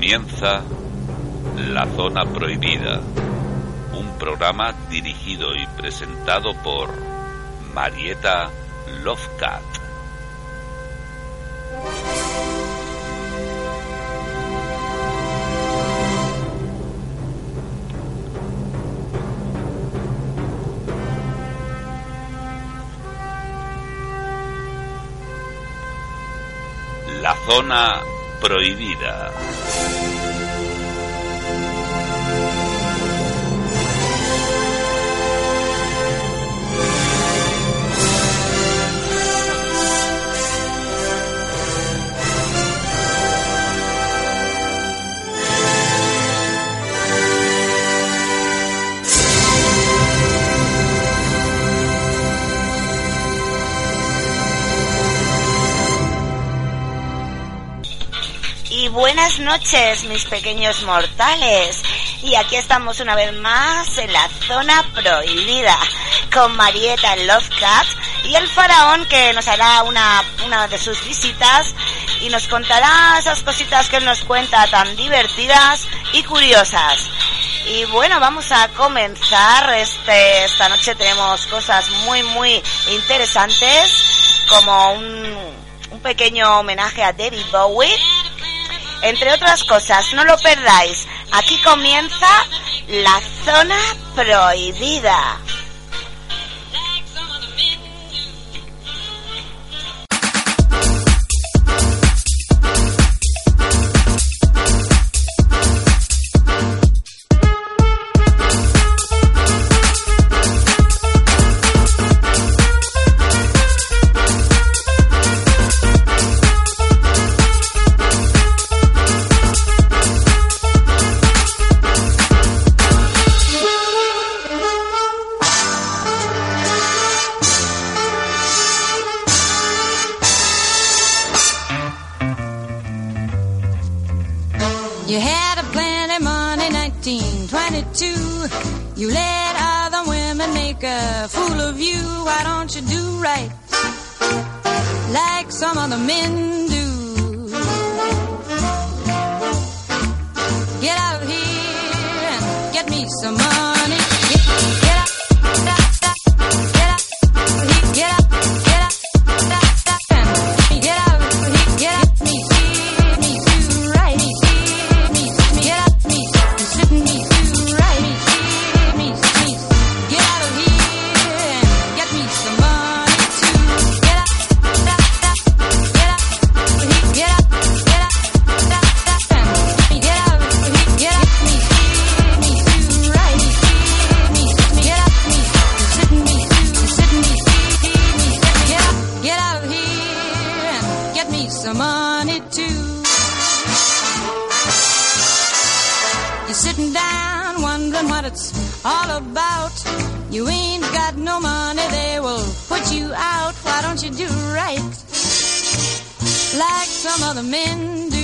Comienza La Zona Prohibida, un programa dirigido y presentado por Marieta Lovecat. La Zona Prohibida. Buenas noches, mis pequeños mortales. Y aquí estamos una vez más en la zona prohibida con Marieta el Lovecat y el faraón que nos hará una, una de sus visitas y nos contará esas cositas que él nos cuenta tan divertidas y curiosas. Y bueno, vamos a comenzar. Este, esta noche tenemos cosas muy, muy interesantes, como un, un pequeño homenaje a David Bowie entre otras cosas, no lo perdáis. Aquí comienza la zona prohibida. What it's all about. You ain't got no money, they will put you out. Why don't you do right like some other men do?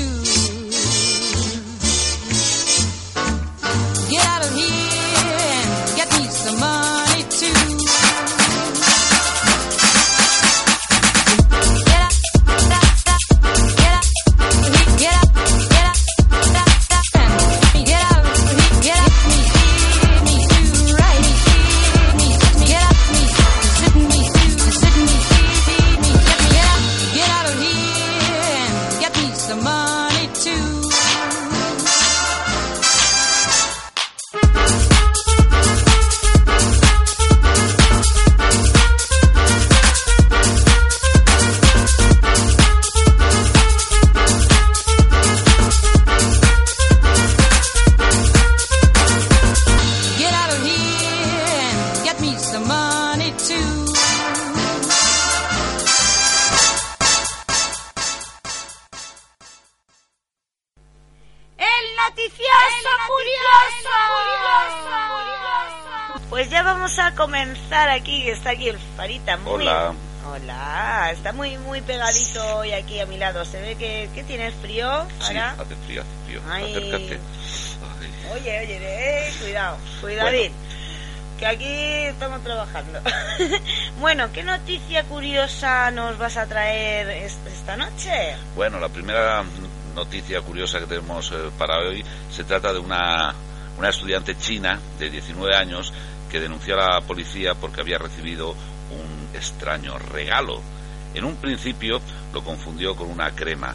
Aquí el Farita. Muy... Hola. Hola, está muy muy pegadito hoy aquí a mi lado. Se ve que, que tienes frío, Sí, hace frío, hace frío. Ay. Acércate. Ay. Oye, oye, eh, cuidado, cuidadín. Que aquí estamos trabajando. bueno, ¿qué noticia curiosa nos vas a traer es- esta noche? Bueno, la primera noticia curiosa que tenemos eh, para hoy se trata de una, una estudiante china de 19 años que denunció a la policía porque había recibido un extraño regalo. En un principio lo confundió con una crema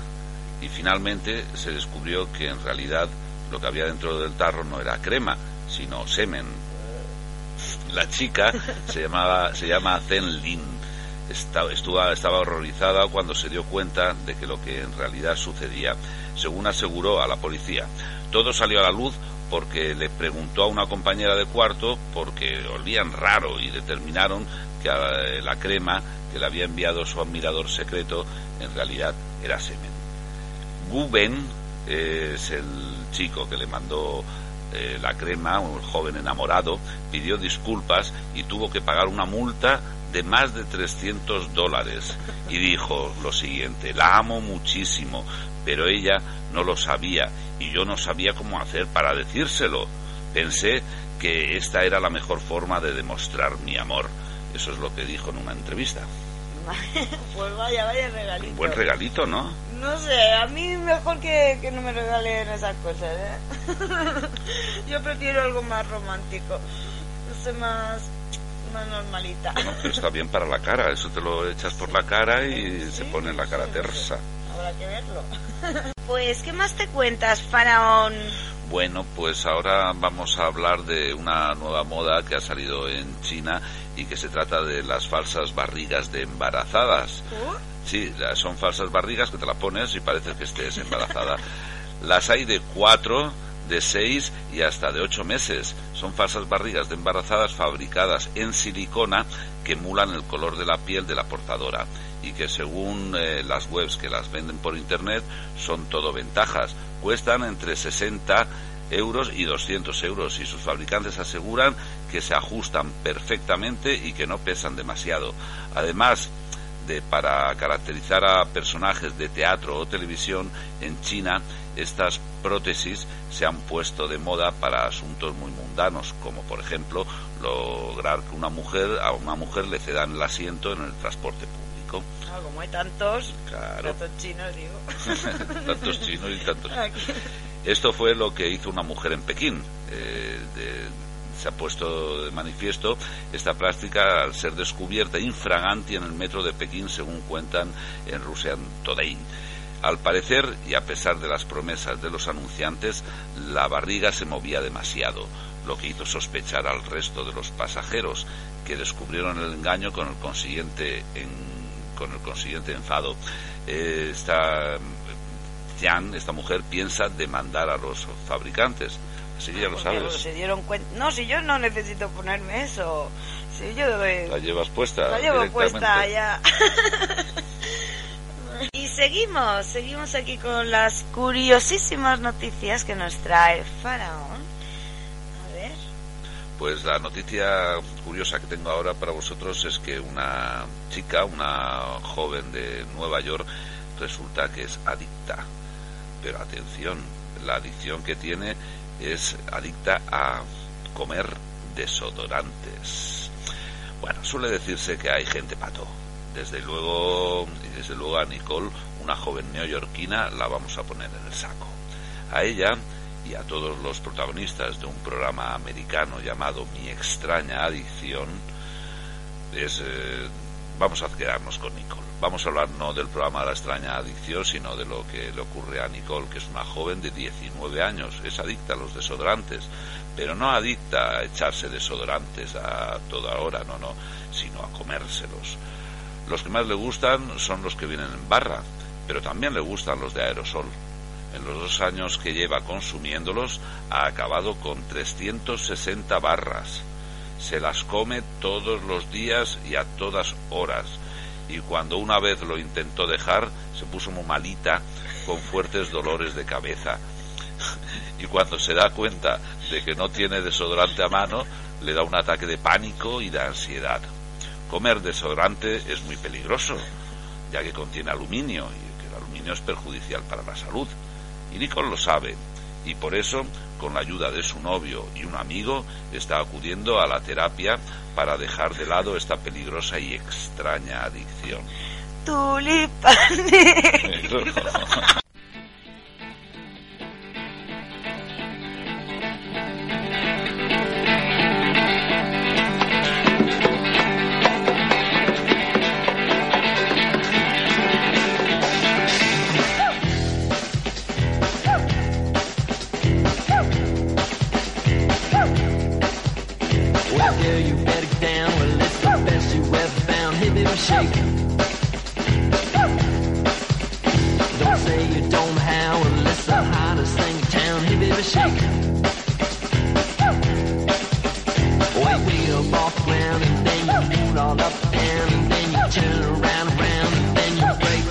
y finalmente se descubrió que en realidad lo que había dentro del tarro no era crema, sino semen. La chica se llamaba llama Zen Lin. Estaba, estaba horrorizada cuando se dio cuenta de que lo que en realidad sucedía, según aseguró a la policía. Todo salió a la luz porque le preguntó a una compañera de cuarto porque olían raro y determinaron que eh, la crema que le había enviado su admirador secreto en realidad era semen. Gu Ben eh, es el chico que le mandó eh, la crema, un joven enamorado, pidió disculpas y tuvo que pagar una multa de más de 300 dólares. Y dijo lo siguiente, la amo muchísimo, pero ella no lo sabía y yo no sabía cómo hacer para decírselo. Pensé que esta era la mejor forma de demostrar mi amor. Eso es lo que dijo en una entrevista. pues vaya, vaya regalito. Un buen regalito, ¿no? No sé, a mí mejor que, que no me regalen esas cosas, ¿eh? Yo prefiero algo más romántico, no sé, más, normalita. Pero está bien para la cara, eso te lo echas por la cara y se pone la cara tersa. Habrá que verlo. Pues, ¿qué más te cuentas, Faraón? Bueno, pues ahora vamos a hablar de una nueva moda que ha salido en China y que se trata de las falsas barrigas de embarazadas. Sí, la- son falsas barrigas que te la pones y parece que estés embarazada. Las hay de cuatro, de seis y hasta de ocho meses. Son falsas barrigas de embarazadas fabricadas en silicona que emulan el color de la piel de la portadora y que según eh, las webs que las venden por internet son todo ventajas. Cuestan entre 60 euros y 200 euros y sus fabricantes aseguran que se ajustan perfectamente y que no pesan demasiado. Además, de para caracterizar a personajes de teatro o televisión en China estas prótesis se han puesto de moda para asuntos muy mundanos como por ejemplo lograr que una mujer a una mujer le cedan el asiento en el transporte público Ah, como hay tantos, claro tantos chinos, digo. tantos chinos y tantos Aquí. esto fue lo que hizo una mujer en Pekín. Eh, de- se ha puesto de manifiesto esta práctica al ser descubierta infraganti en el metro de Pekín, según cuentan en Russian Today. Al parecer, y a pesar de las promesas de los anunciantes, la barriga se movía demasiado, lo que hizo sospechar al resto de los pasajeros, que descubrieron el engaño con el consiguiente, en- con el consiguiente enfado. Eh, esta esta mujer, piensa demandar a los fabricantes. Que ya lo sabes. se dieron cuenta. No, si yo no necesito ponerme eso. Si yo doy- La llevas puesta. La llevo puesta ya. y seguimos, seguimos aquí con las curiosísimas noticias que nos trae Faraón. A ver. Pues la noticia curiosa que tengo ahora para vosotros es que una chica, una joven de Nueva York, resulta que es adicta. Pero atención, la adicción que tiene es adicta a comer desodorantes. Bueno, suele decirse que hay gente pato. Desde luego, desde luego a Nicole, una joven neoyorquina, la vamos a poner en el saco. A ella y a todos los protagonistas de un programa americano llamado Mi extraña adicción, es, eh, vamos a quedarnos con Nicole. Vamos a hablar no del programa la extraña adicción, sino de lo que le ocurre a Nicole, que es una joven de 19 años, es adicta a los desodorantes, pero no adicta a echarse desodorantes a toda hora, no, no, sino a comérselos. Los que más le gustan son los que vienen en barra, pero también le gustan los de aerosol. En los dos años que lleva consumiéndolos, ha acabado con 360 barras. Se las come todos los días y a todas horas. Y cuando una vez lo intentó dejar, se puso muy malita, con fuertes dolores de cabeza. Y cuando se da cuenta de que no tiene desodorante a mano, le da un ataque de pánico y de ansiedad. Comer desodorante es muy peligroso, ya que contiene aluminio y que el aluminio es perjudicial para la salud. Y Nicole lo sabe, y por eso, con la ayuda de su novio y un amigo, está acudiendo a la terapia para dejar de lado esta peligrosa y extraña adicción. Tulipanes. shake. Don't say you don't how. It's the hottest thing in town. Hey, baby, shake. Wait, way up off the ground, and then you move all up and and then you turn around, around, and then you break.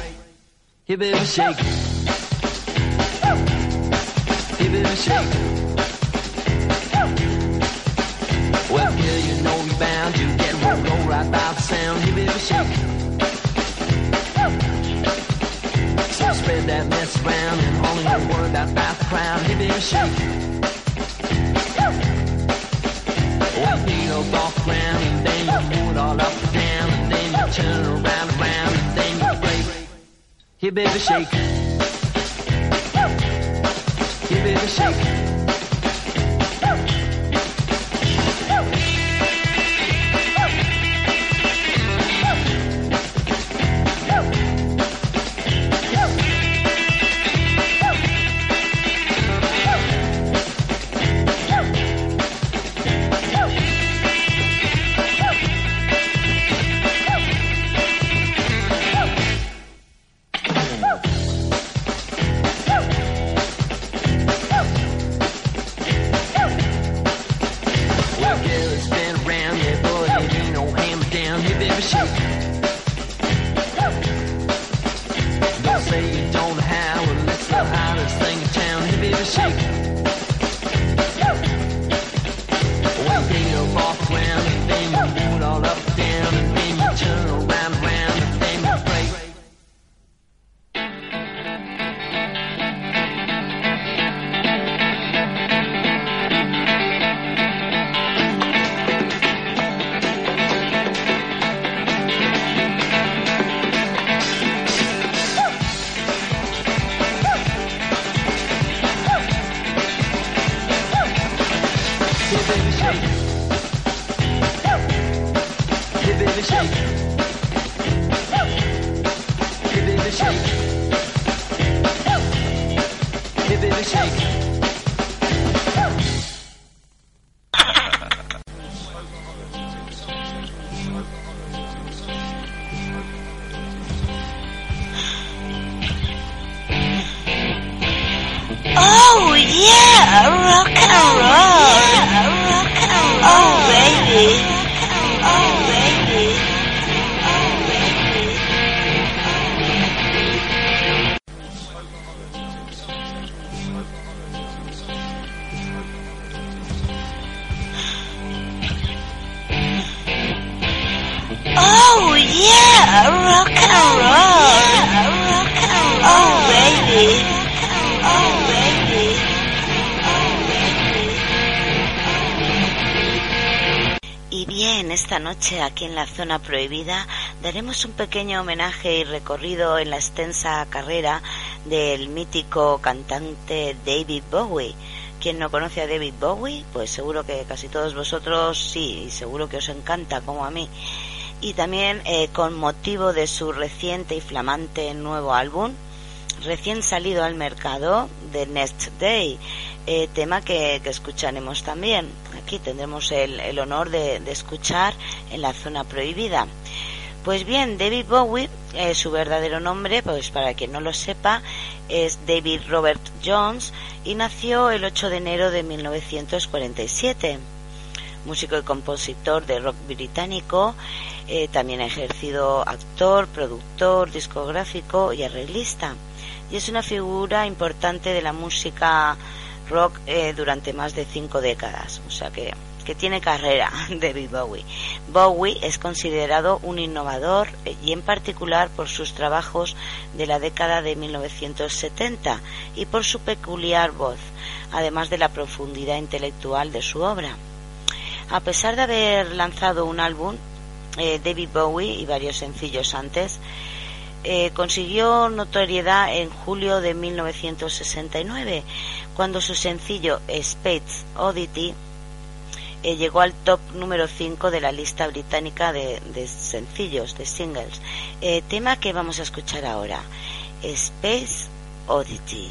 Hey, baby, shake. Hey, baby, shake. Well, yeah, you know you're bound to get rolled roll right by shake. So spread that mess around and only you worry about, about the crowd. Hey, baby, shake. Well, you up off the ground and then you move it all up and down and then you turn around, around and then you break. Hey, baby, shake. Hey, baby, shake. Yeah, rock and roll. rock and roll. Oh baby. Oh baby. Oh baby. Oh yeah, rock and roll. Bien, esta noche aquí en la zona prohibida daremos un pequeño homenaje y recorrido en la extensa carrera del mítico cantante David Bowie. Quien no conoce a David Bowie, pues seguro que casi todos vosotros sí, y seguro que os encanta como a mí. Y también eh, con motivo de su reciente y flamante nuevo álbum, recién salido al mercado, The Next Day, eh, tema que escucharemos también. Aquí tendremos el, honor de, de escuchar en la zona prohibida. Pues bien, David Bowie, eh, su verdadero nombre, pues para quien no lo sepa, es David Robert Jones y nació el 8 de enero de 1947. Músico y compositor de rock británico, eh, también ha ejercido actor, productor, discográfico y arreglista. Y es una figura importante de la música rock eh, durante más de cinco décadas. O sea que, que tiene carrera, David Bowie. Bowie es considerado un innovador eh, y en particular por sus trabajos de la década de 1970 y por su peculiar voz, además de la profundidad intelectual de su obra. A pesar de haber lanzado un álbum, eh, David Bowie y varios sencillos antes, eh, consiguió notoriedad en julio de 1969, cuando su sencillo Space Oddity eh, llegó al top número 5 de la lista británica de, de sencillos, de singles. Eh, tema que vamos a escuchar ahora, Space Oddity.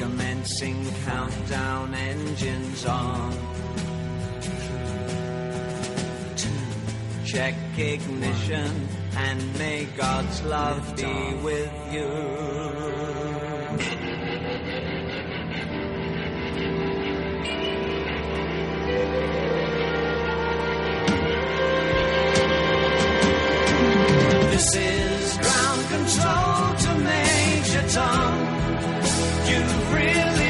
Commencing countdown engines on. Two, check ignition and may God's love be with you. This is ground control to Major Tom you really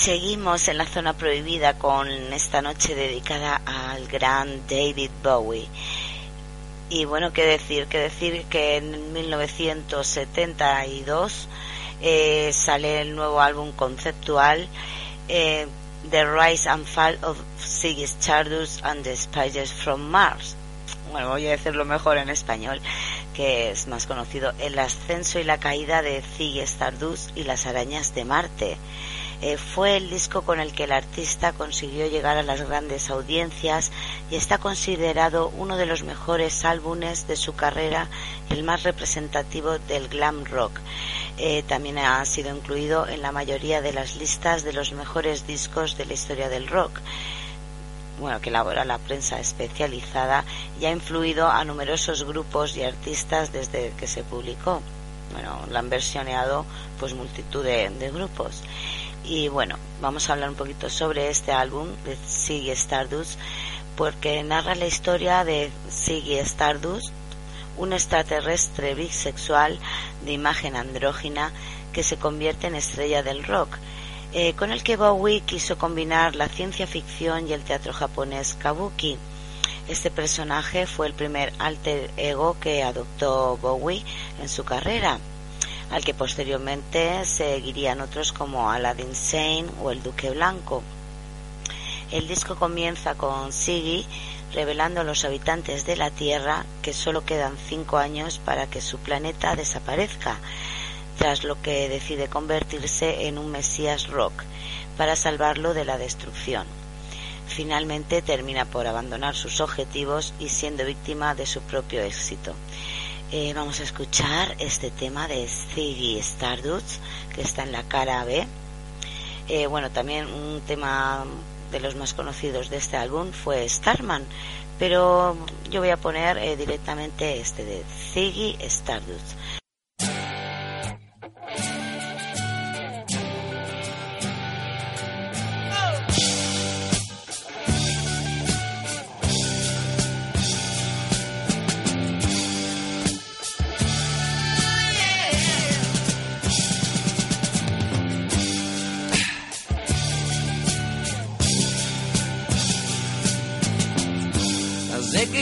seguimos en la zona prohibida con esta noche dedicada al gran David Bowie. Y bueno, qué decir, qué decir que en 1972 eh, sale el nuevo álbum conceptual eh, The Rise and Fall of Ziggy Stardust and the Spiders from Mars. Bueno, voy a decirlo mejor en español, que es más conocido, El ascenso y la caída de Ziggy Stardust y las arañas de Marte. Eh, fue el disco con el que el artista consiguió llegar a las grandes audiencias y está considerado uno de los mejores álbumes de su carrera el más representativo del glam rock. Eh, también ha sido incluido en la mayoría de las listas de los mejores discos de la historia del rock bueno, que elabora la prensa especializada y ha influido a numerosos grupos y artistas desde que se publicó. Bueno, la han versioneado pues multitud de, de grupos. Y bueno, vamos a hablar un poquito sobre este álbum de Ziggy Stardust, porque narra la historia de Ziggy Stardust, un extraterrestre bisexual de imagen andrógina que se convierte en estrella del rock, eh, con el que Bowie quiso combinar la ciencia ficción y el teatro japonés kabuki. Este personaje fue el primer alter ego que adoptó Bowie en su carrera, al que posteriormente seguirían otros como Aladdin Sane o el Duque Blanco. El disco comienza con Ziggy revelando a los habitantes de la Tierra que solo quedan cinco años para que su planeta desaparezca, tras lo que decide convertirse en un Mesías rock para salvarlo de la destrucción. Finalmente termina por abandonar sus objetivos y siendo víctima de su propio éxito. Eh, vamos a escuchar este tema de Ziggy Stardust que está en la cara B. Eh, bueno, también un tema de los más conocidos de este álbum fue Starman, pero yo voy a poner eh, directamente este de Ziggy Stardust.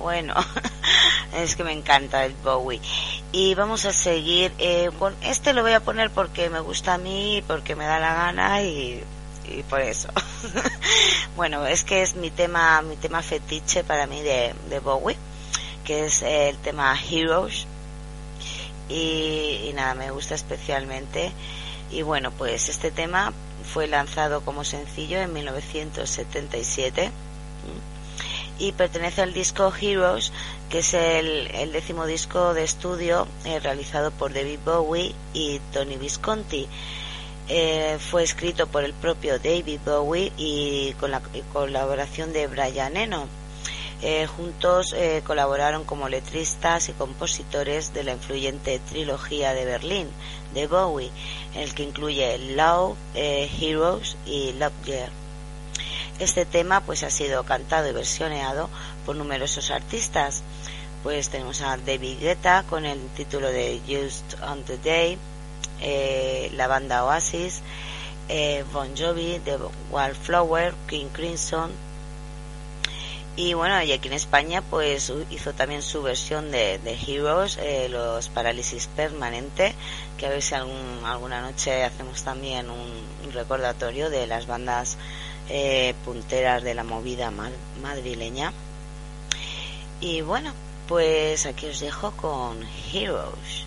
Bueno, es que me encanta el Bowie. Y vamos a seguir eh, con este lo voy a poner porque me gusta a mí, porque me da la gana y, por eso. bueno, es que es mi tema, mi tema fetiche para mí de, de Bowie, que es el tema Heroes. Y, y nada, me gusta especialmente. Y bueno, pues este tema fue lanzado como sencillo en 1977 y pertenece al disco Heroes, que es el, décimo disco de estudio eh, realizado por David Bowie y Tony Visconti. Eh, fue escrito por el propio David Bowie y con la colaboración de Brian Eno. Eh, juntos colaboraron como letristas y compositores de la influyente trilogía de Berlín de Bowie, en el que incluye Love, Heroes y Love Year. Este tema pues ha sido cantado y versioneado por numerosos artistas. Pues tenemos a David Guetta con el título de Just on the Day, eh, la banda Oasis, eh, Bon Jovi, The Wildflower, King Crimson. Y bueno, y aquí en España pues hizo también su versión de, Heroes, eh, los Parálisis Permanente, que a ver si algún, alguna noche hacemos también un recordatorio de las bandas eh, punteras de la movida ma- madrileña. Y bueno, pues aquí os dejo con Heroes.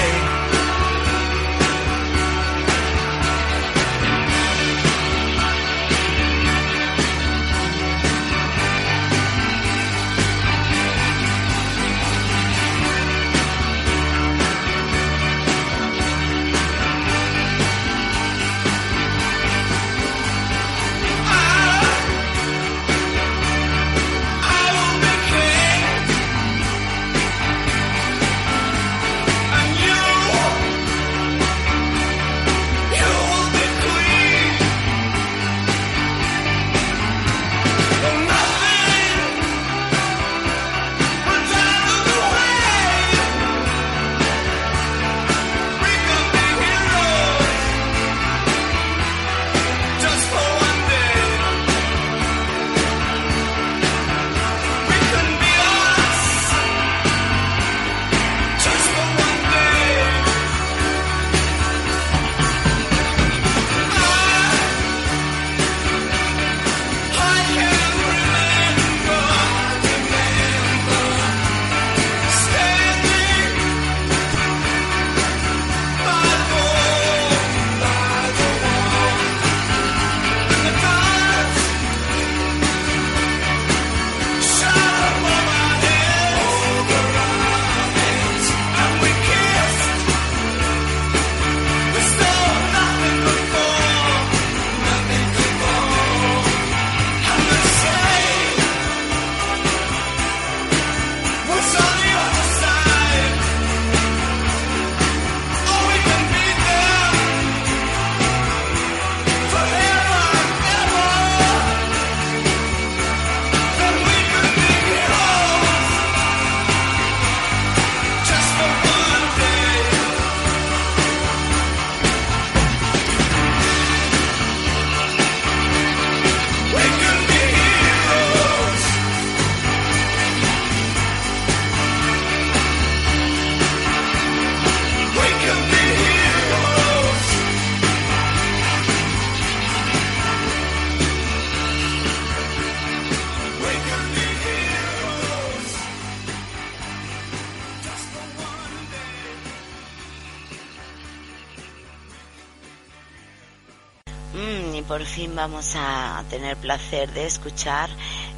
Por fin vamos a tener placer de escuchar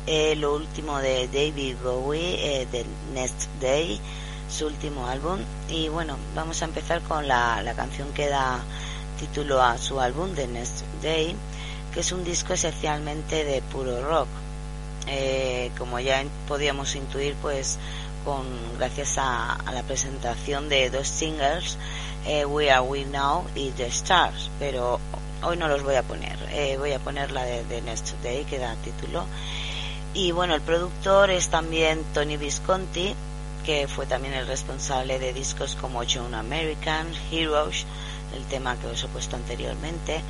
eh, lo último de David Bowie, eh, del Next Day, su último álbum. Y bueno, vamos a empezar con la, canción que da título a su álbum, The Next Day, que es un disco esencialmente de puro rock. Eh, como ya podíamos intuir, pues con gracias a, a la presentación de dos singles, eh, We Are We Now y The Stars, pero hoy no los voy a poner, eh, voy a poner la de Next Day que da título. Y bueno, el productor es también Tony Visconti, que fue también el responsable de discos como John American, Heroes, el tema que os he puesto anteriormente,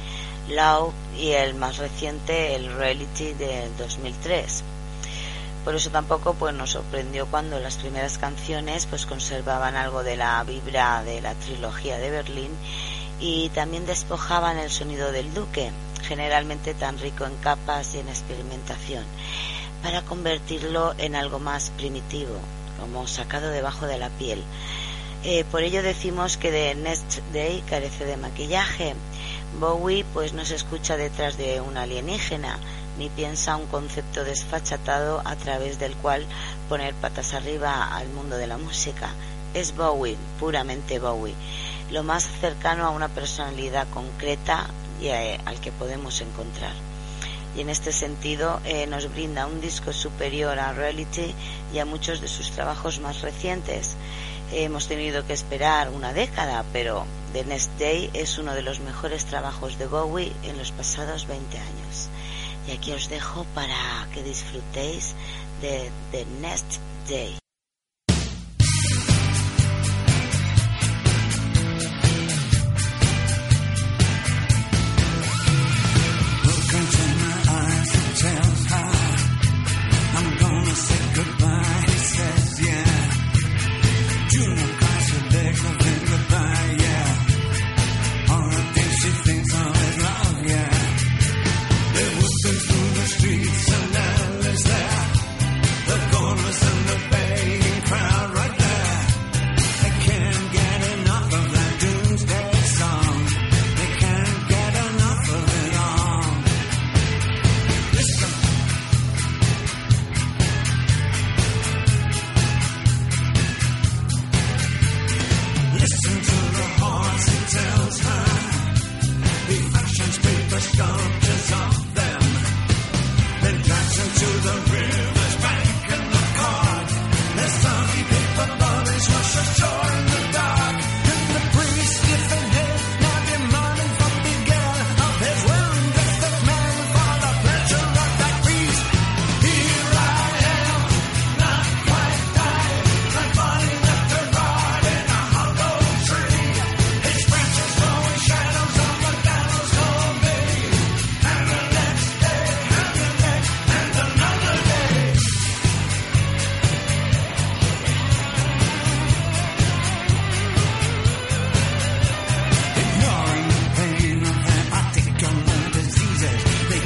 Love y el más reciente, el Reality del 2003. Por eso tampoco pues nos sorprendió cuando las primeras canciones pues conservaban algo de la vibra de la trilogía de Berlín y también despojaban el sonido del duque, generalmente tan rico en capas y en experimentación, para convertirlo en algo más primitivo, como sacado debajo de la piel. Eh, por ello decimos que The Next Day carece de maquillaje. Bowie pues no se escucha detrás de un alienígena, ni piensa un concepto desfachatado a través del cual poner patas arriba al mundo de la música. Es Bowie, puramente Bowie, lo más cercano a una personalidad concreta y a- al que podemos encontrar. Y en este sentido eh, nos brinda un disco superior a Reality y a muchos de sus trabajos más recientes. Eh, hemos tenido que esperar una década, pero The Next Day es uno de los mejores trabajos de Bowie en los pasados 20 años. Y aquí os dejo para que disfrutéis de The Next Day.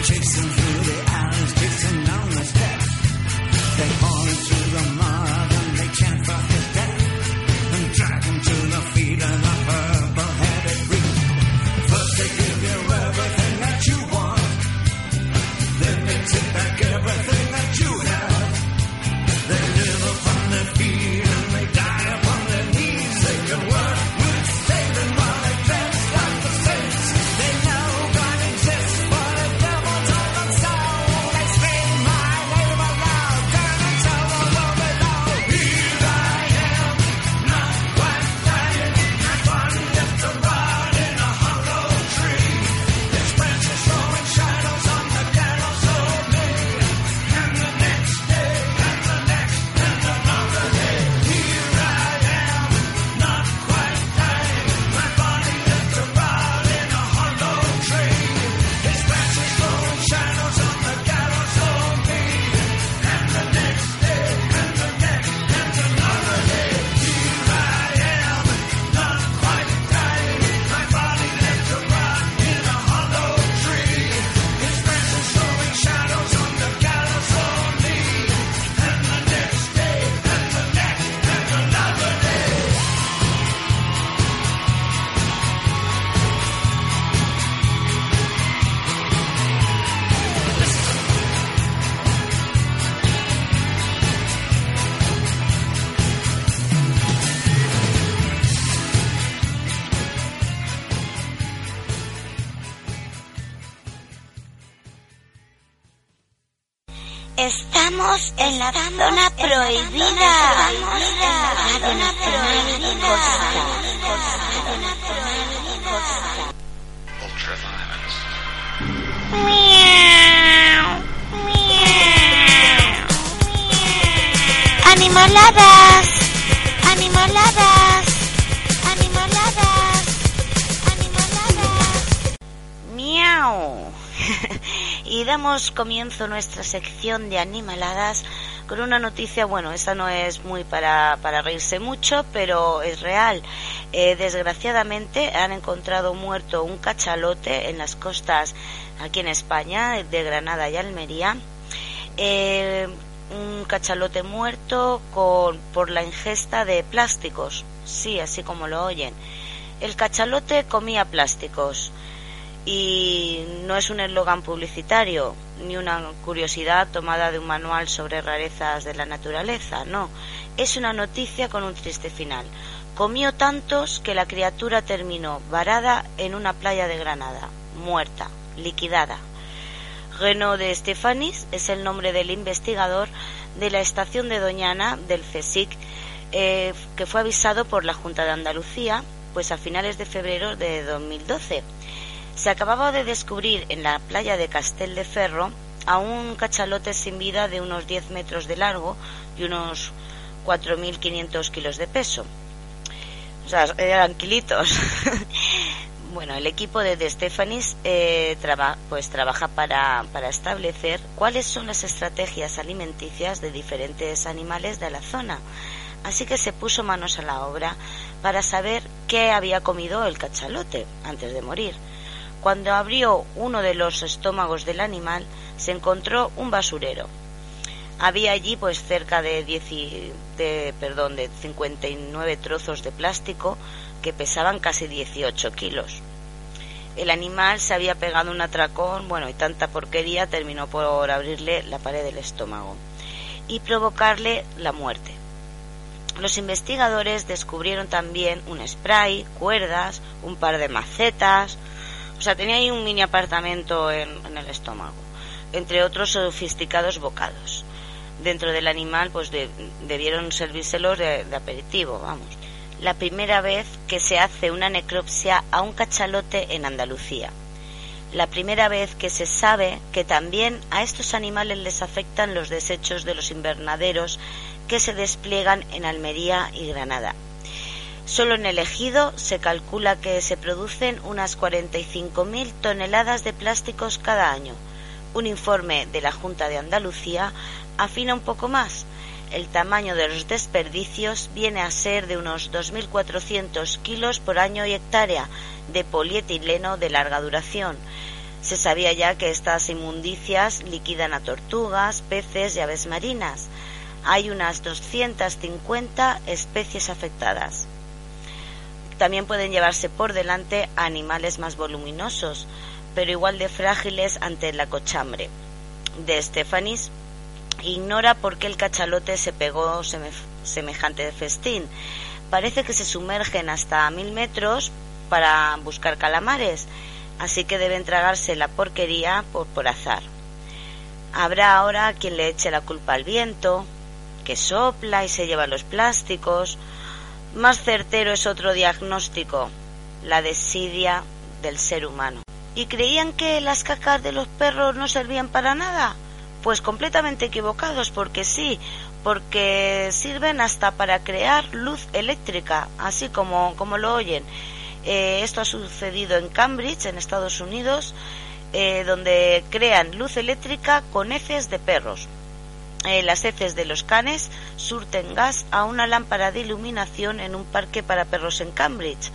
chasing Animaladas, animaladas, animaladas, animaladas. Miau. y damos comienzo a nuestra sección de animaladas con una noticia, bueno, esta no es muy para, para reírse mucho, pero es real. Eh, desgraciadamente han encontrado muerto un cachalote en las costas aquí en España, de Granada y Almería. Eh, un cachalote muerto con, por la ingesta de plásticos. Sí, así como lo oyen. El cachalote comía plásticos y no es un eslogan publicitario ni una curiosidad tomada de un manual sobre rarezas de la naturaleza, no, es una noticia con un triste final. Comió tantos que la criatura terminó varada en una playa de Granada, muerta, liquidada. Renaud de Estefanis es el nombre del investigador de la estación de Doñana del CSIC, eh, que fue avisado por la Junta de Andalucía, pues a finales de febrero de 2012 se acababa de descubrir en la playa de Castel de Ferro a un cachalote sin vida de unos 10 metros de largo y unos 4.500 kilos de peso. O sea, eran kilitos. bueno, el equipo de De Stefanis eh, traba- pues trabaja para, para establecer cuáles son las estrategias alimenticias de diferentes animales de la zona. Así que se puso manos a la obra para saber qué había comido el cachalote antes de morir. Cuando abrió uno de los estómagos del animal, se encontró un basurero. Había allí pues cerca de, 10 y- de, perdón, de 59 trozos de plástico que pesaban casi 18 kilos. El animal se había pegado un atracón, bueno, y tanta porquería terminó por abrirle la pared del estómago y provocarle la muerte. Los investigadores descubrieron también un spray, cuerdas, un par de macetas, o sea, tenía ahí un mini apartamento en, el estómago, entre otros sofisticados bocados. Dentro del animal, pues de- debieron servírselos de, de aperitivo, vamos. La primera vez que se hace una necropsia a un cachalote en Andalucía. La primera vez que se sabe que también a estos animales les afectan los desechos de los invernaderos que se despliegan en Almería y Granada. Solo en el ejido se calcula que se producen unas 45.000 toneladas de plásticos cada año. Un informe de la Junta de Andalucía afina un poco más. El tamaño de los desperdicios viene a ser de unos 2.400 kilos por año y hectárea de polietileno de larga duración. Se sabía ya que estas inmundicias liquidan a tortugas, peces y aves marinas. Hay unas 250 especies afectadas. También pueden llevarse por delante a animales más voluminosos, pero igual de frágiles ante la cochambre. De Stefanis ignora por qué el cachalote se pegó seme- semejante festín. Parece que se sumergen hasta mil metros para buscar calamares, así que deben tragarse la porquería por, por azar. Habrá ahora quien le eche la culpa al viento, que sopla y se lleva los plásticos. Más certero es otro diagnóstico, la desidia del ser humano. ¿Y creían que las cacas de los perros no servían para nada? Pues completamente equivocados, porque sí, porque sirven hasta para crear luz eléctrica, así como, como lo oyen. Eh, esto ha sucedido en Cambridge, en Estados Unidos, eh, donde crean luz eléctrica con heces de perros. Eh, las heces de los canes surten gas a una lámpara de iluminación en un parque para perros en Cambridge.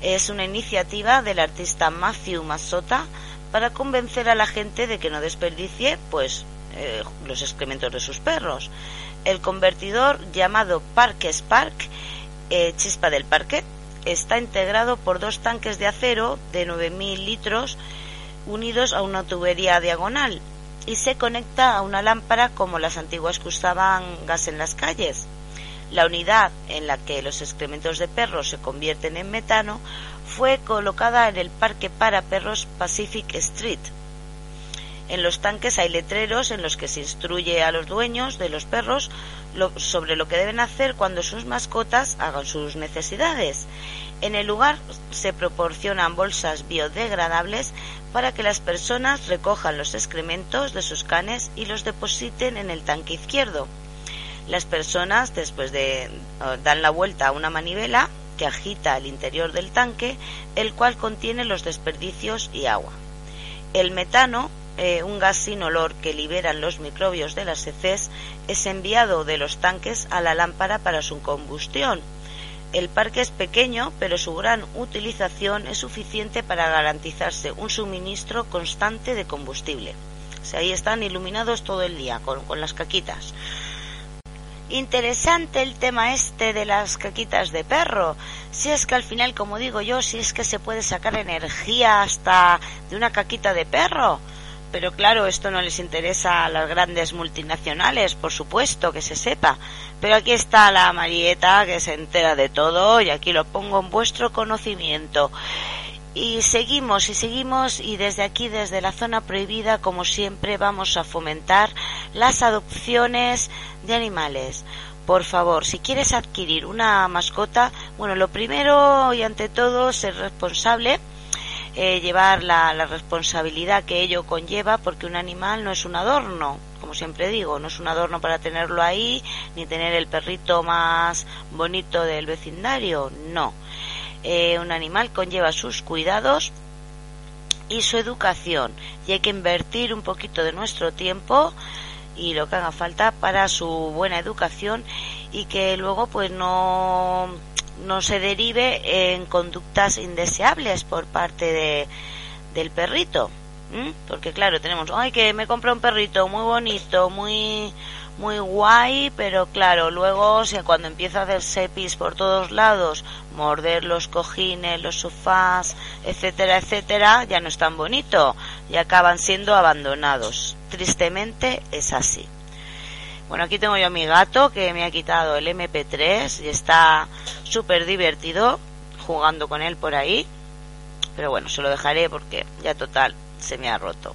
Es una iniciativa del artista Matthew Masota para convencer a la gente de que no desperdicie pues eh, los excrementos de sus perros. El convertidor llamado Park Spark, eh, chispa del parque, está integrado por dos tanques de acero de 9.000 litros unidos a una tubería diagonal y se conecta a una lámpara como las antiguas que usaban gas en las calles. La unidad en la que los excrementos de perros se convierten en metano fue colocada en el parque para perros Pacific Street. En los tanques hay letreros en los que se instruye a los dueños de los perros sobre lo que deben hacer cuando sus mascotas hagan sus necesidades. En el lugar se proporcionan bolsas biodegradables para que las personas recojan los excrementos de sus canes y los depositen en el tanque izquierdo. Las personas, después de eh, dan la vuelta a una manivela que agita el interior del tanque, el cual contiene los desperdicios y agua. El metano, eh, un gas sin olor que liberan los microbios de las heces, es enviado de los tanques a la lámpara para su combustión. El parque es pequeño, pero su gran utilización es suficiente para garantizarse un suministro constante de combustible. O ahí están iluminados todo el día con, con las caquitas. Interesante el tema este de las caquitas de perro. Si es que al final, como digo yo, si es que se puede sacar energía hasta de una caquita de perro. Pero claro, esto no les interesa a las grandes multinacionales, por supuesto, que se sepa. Pero aquí está la Marieta que se entera de todo y aquí lo pongo en vuestro conocimiento. Y seguimos y seguimos y desde aquí, desde la zona prohibida, como siempre, vamos a fomentar las adopciones de animales. Por favor, si quieres adquirir una mascota, bueno, lo primero y ante todo, ser responsable, eh, llevar la, la responsabilidad que ello conlleva, porque un animal no es un adorno, como siempre digo, no es un adorno para tenerlo ahí, ni tener el perrito más bonito del vecindario, no. Eh, un animal conlleva sus cuidados y su educación y hay que invertir un poquito de nuestro tiempo y lo que haga falta para su buena educación y que luego pues no no se derive en conductas indeseables por parte de, del perrito ¿m? porque claro tenemos ay que me compré un perrito muy bonito muy muy guay pero claro luego o cuando empieza a hacer sepis por todos lados morder los cojines los sofás etcétera etcétera ya no es tan bonito y acaban siendo abandonados tristemente es así bueno, aquí tengo yo a mi gato que me ha quitado el MP3 y está súper divertido jugando con él por ahí. Pero bueno, se lo dejaré porque ya total se me ha roto.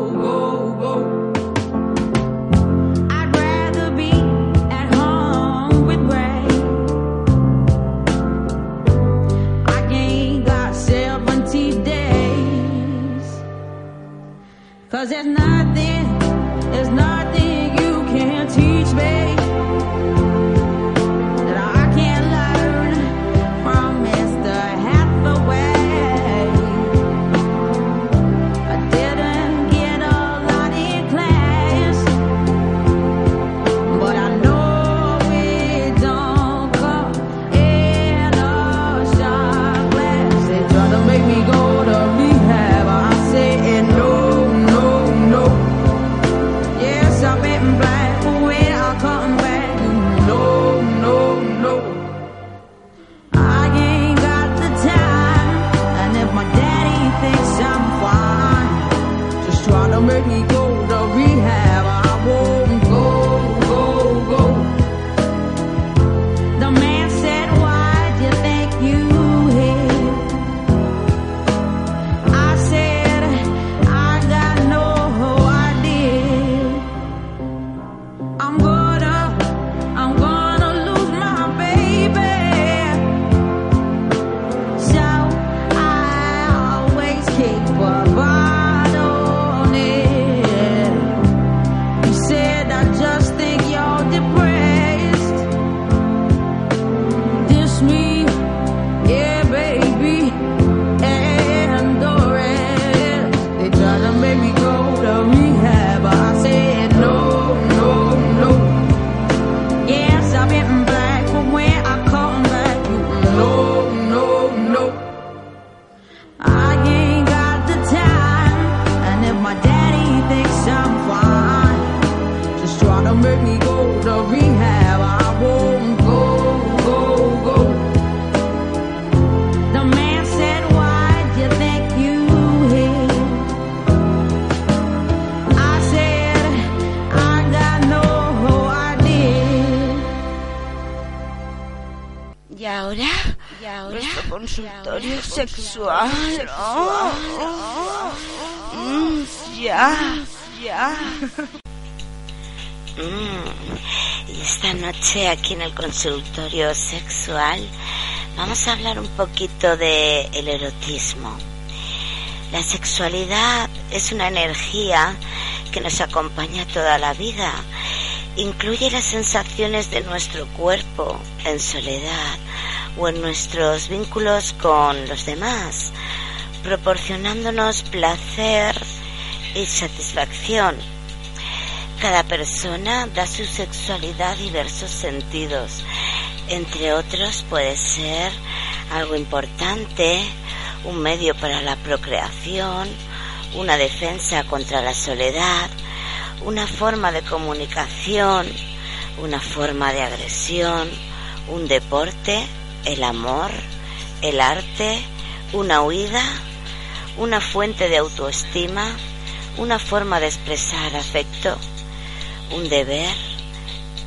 Cause at not. Sexual. Oh, oh, oh. Mm, ya, ya. Mm, Y esta noche aquí en el consultorio sexual vamos a hablar un poquito de el erotismo. La sexualidad es una energía que nos acompaña toda la vida. Incluye las sensaciones de nuestro cuerpo en soledad o en nuestros vínculos con los demás, proporcionándonos placer y satisfacción. Cada persona da su sexualidad diversos sentidos. Entre otros puede ser algo importante, un medio para la procreación, una defensa contra la soledad, una forma de comunicación, una forma de agresión, un deporte, el amor, el arte, una huida, una fuente de autoestima, una forma de expresar afecto, un deber,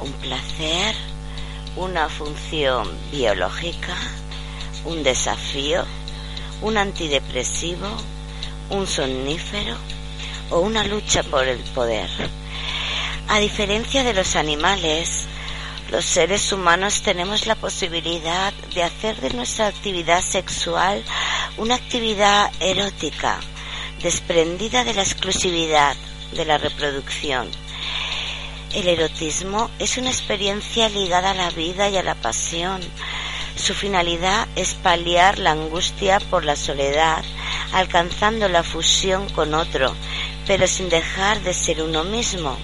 un placer, una función biológica, un desafío, un antidepresivo, un somnífero o una lucha por el poder. A diferencia de los animales, los seres humanos tenemos la posibilidad de hacer de nuestra actividad sexual una actividad erótica, desprendida de la exclusividad de la reproducción. El erotismo es una experiencia ligada a la vida y a la pasión. Su finalidad es paliar la angustia por la soledad, alcanzando la fusión con otro, pero sin dejar de ser uno mismo.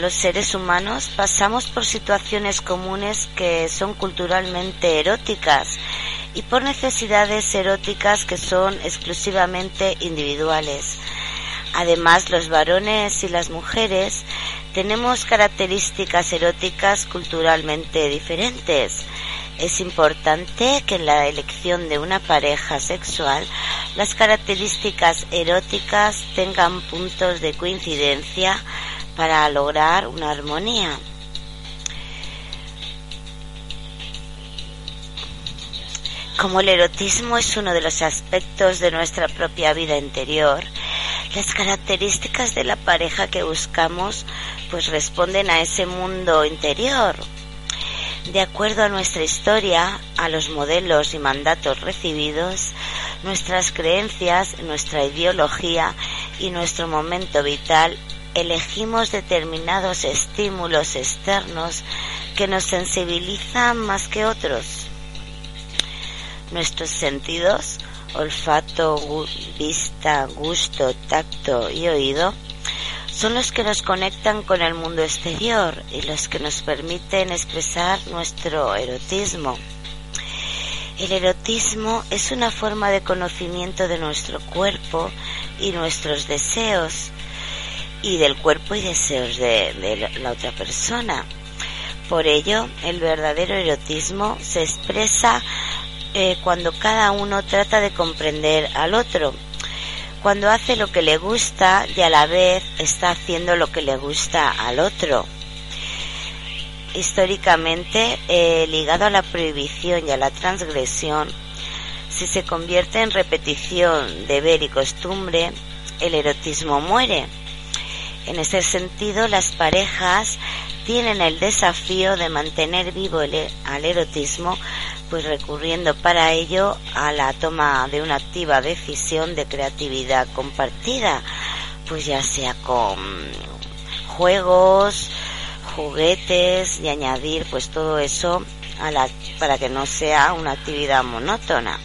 Los seres humanos pasamos por situaciones comunes que son culturalmente eróticas y por necesidades eróticas que son exclusivamente individuales. Además, los varones y las mujeres tenemos características eróticas culturalmente diferentes. Es importante que en la elección de una pareja sexual las características eróticas tengan puntos de coincidencia para lograr una armonía. Como el erotismo es uno de los aspectos de nuestra propia vida interior, las características de la pareja que buscamos pues responden a ese mundo interior. De acuerdo a nuestra historia, a los modelos y mandatos recibidos, nuestras creencias, nuestra ideología y nuestro momento vital, elegimos determinados estímulos externos que nos sensibilizan más que otros. Nuestros sentidos, olfato, vista, gusto, tacto y oído, son los que nos conectan con el mundo exterior y los que nos permiten expresar nuestro erotismo. El erotismo es una forma de conocimiento de nuestro cuerpo y nuestros deseos y del cuerpo y deseos de, de la otra persona. Por ello, el verdadero erotismo se expresa eh, cuando cada uno trata de comprender al otro, cuando hace lo que le gusta y a la vez está haciendo lo que le gusta al otro. Históricamente, eh, ligado a la prohibición y a la transgresión, si se convierte en repetición, deber y costumbre, el erotismo muere. En ese sentido, las parejas tienen el desafío de mantener vivo el, e- al erotismo, pues recurriendo para ello a la toma de una activa decisión de creatividad compartida, pues ya sea con juegos, juguetes y añadir pues todo eso para que no sea una actividad monótona.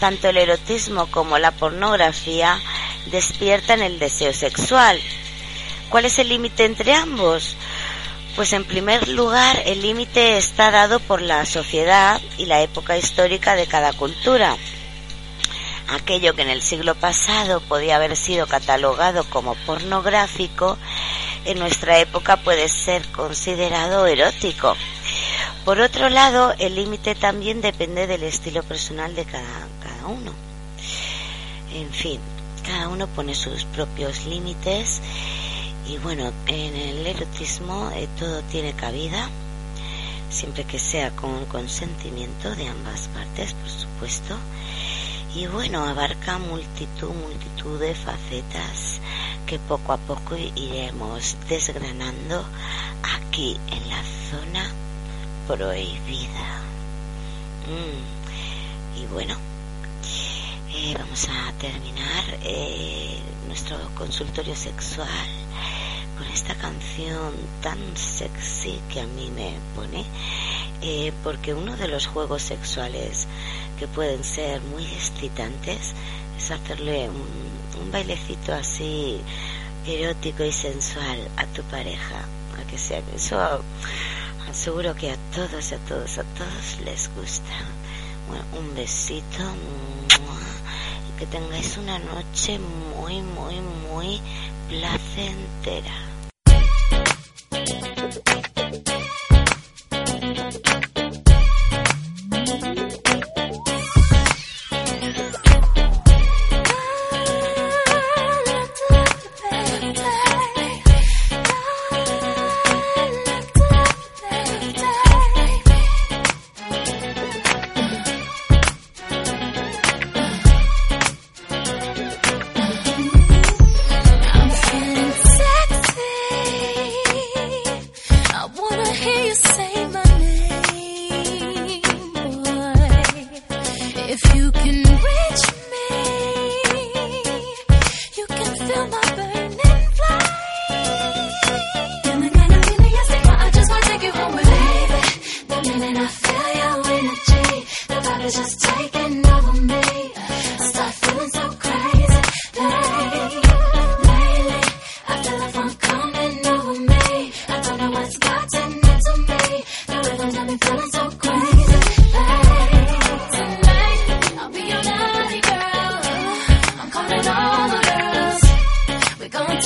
Tanto el erotismo como la pornografía despiertan el deseo sexual. ¿Cuál es el límite entre ambos? Pues en primer lugar el límite está dado por la sociedad y la época histórica de cada cultura. Aquello que en el siglo pasado podía haber sido catalogado como pornográfico, en nuestra época puede ser considerado erótico. Por otro lado, el límite también depende del estilo personal de cada, cada uno. En fin, cada uno pone sus propios límites y bueno, en el erotismo eh, todo tiene cabida, siempre que sea con consentimiento de ambas partes, por supuesto. Y bueno, abarca multitud, multitud de facetas que poco a poco iremos desgranando aquí en la zona prohibida. Mm. Y bueno, eh, vamos a terminar eh, nuestro consultorio sexual con esta canción tan sexy que a mí me pone, eh, porque uno de los juegos sexuales que pueden ser muy excitantes es hacerle un, un bailecito así erótico y sensual a tu pareja, a que sea eso seguro que a todos, a todos, a todos les gusta. Bueno, un besito que tengáis una noche muy, muy, muy placentera.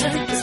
better.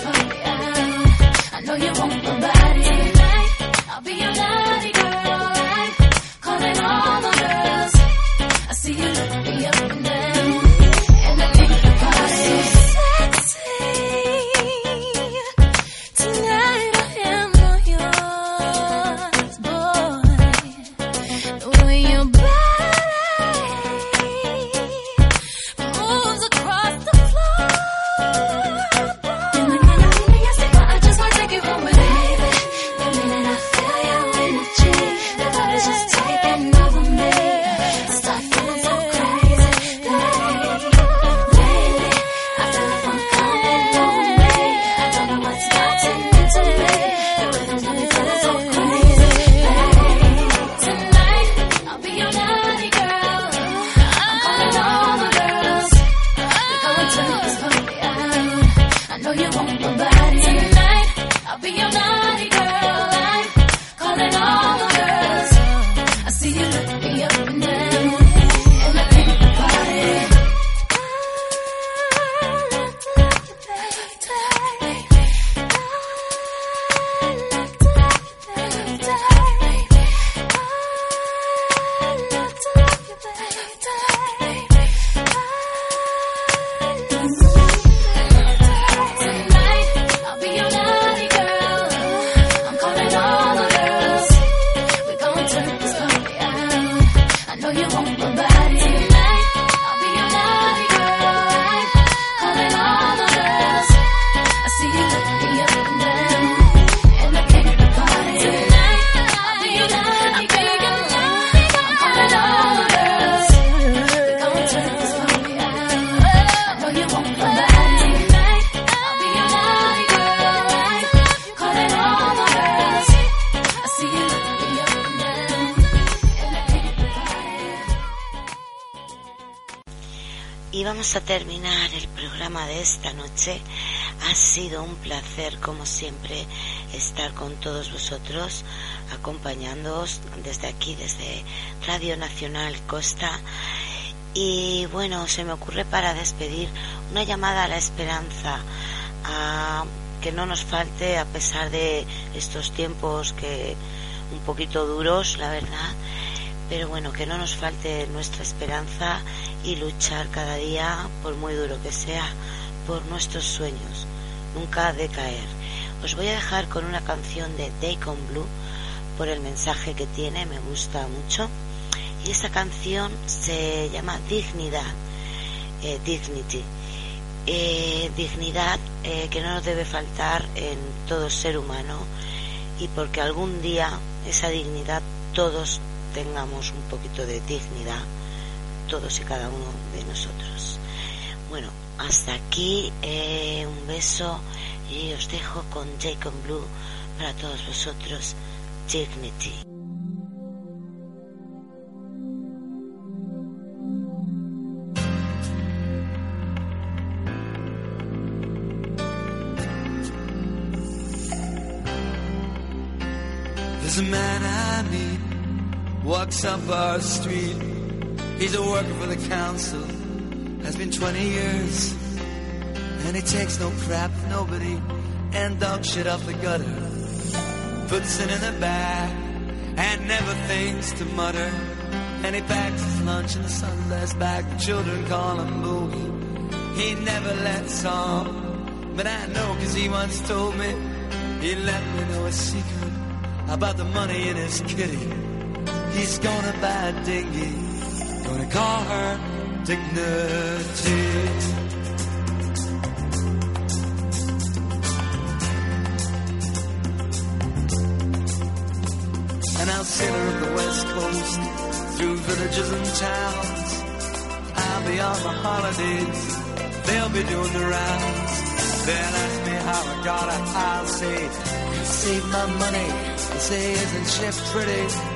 vamos a terminar el programa de esta noche. Ha sido un placer, como siempre, estar con todos vosotros, acompañándoos desde aquí, desde Radio Nacional Costa. Y bueno, se me ocurre para despedir una llamada a la esperanza, a que no nos falte, a pesar de estos tiempos que un poquito duros, la verdad, pero bueno, que no nos falte nuestra esperanza y luchar cada día, por muy duro que sea, por nuestros sueños, nunca decaer. Os voy a dejar con una canción de Take on Blue por el mensaje que tiene, me gusta mucho. Y esa canción se llama Dignidad, eh, Dignity. Eh, dignidad eh, que no nos debe faltar en todo ser humano y porque algún día esa dignidad todos tengamos un poquito de dignidad, todos y cada uno de nosotros. Bueno, hasta aquí eh, un beso y os dejo con Jacob Blue para todos vosotros, Dignity. Walks up our street. He's a worker for the council, has been 20 years. And he takes no crap from nobody and dog shit off the gutter. Puts it in the bag and never thinks to mutter. And he packs his lunch in a Sunday's bag. The children call him Boogie. He never lets on. But I know cause he once told me he let me know a secret about the money in his kitty. He's gonna buy a dinghy, gonna call her Dignity. And I'll sail her the west coast through villages and towns. I'll be on the holidays, they'll be doing the rounds. They'll ask me how I got it, I'll say, save my money. Say, isn't she pretty?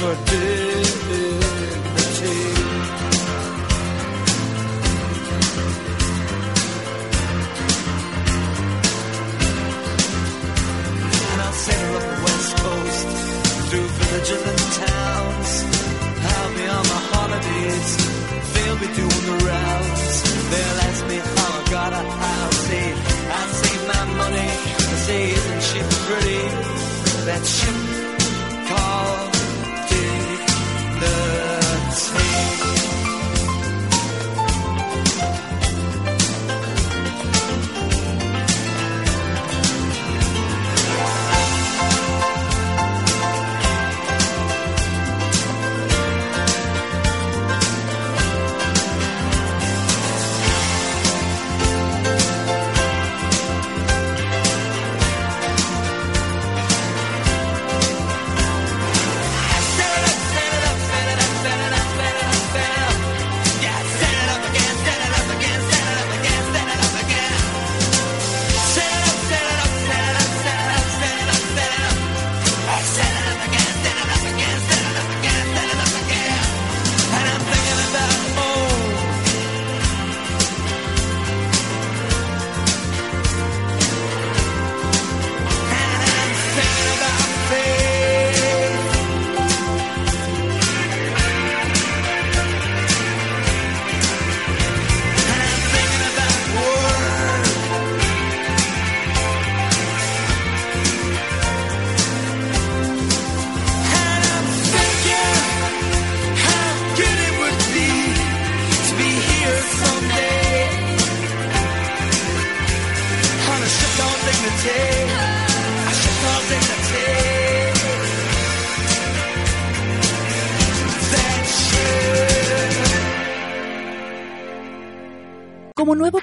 for dignity. And I'll sail up the west coast through villages and towns. I'll be on my holidays. They'll be doing the rounds. They'll ask me how I got it. I'll say I saved my money. They say, isn't she pretty? That ship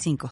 55.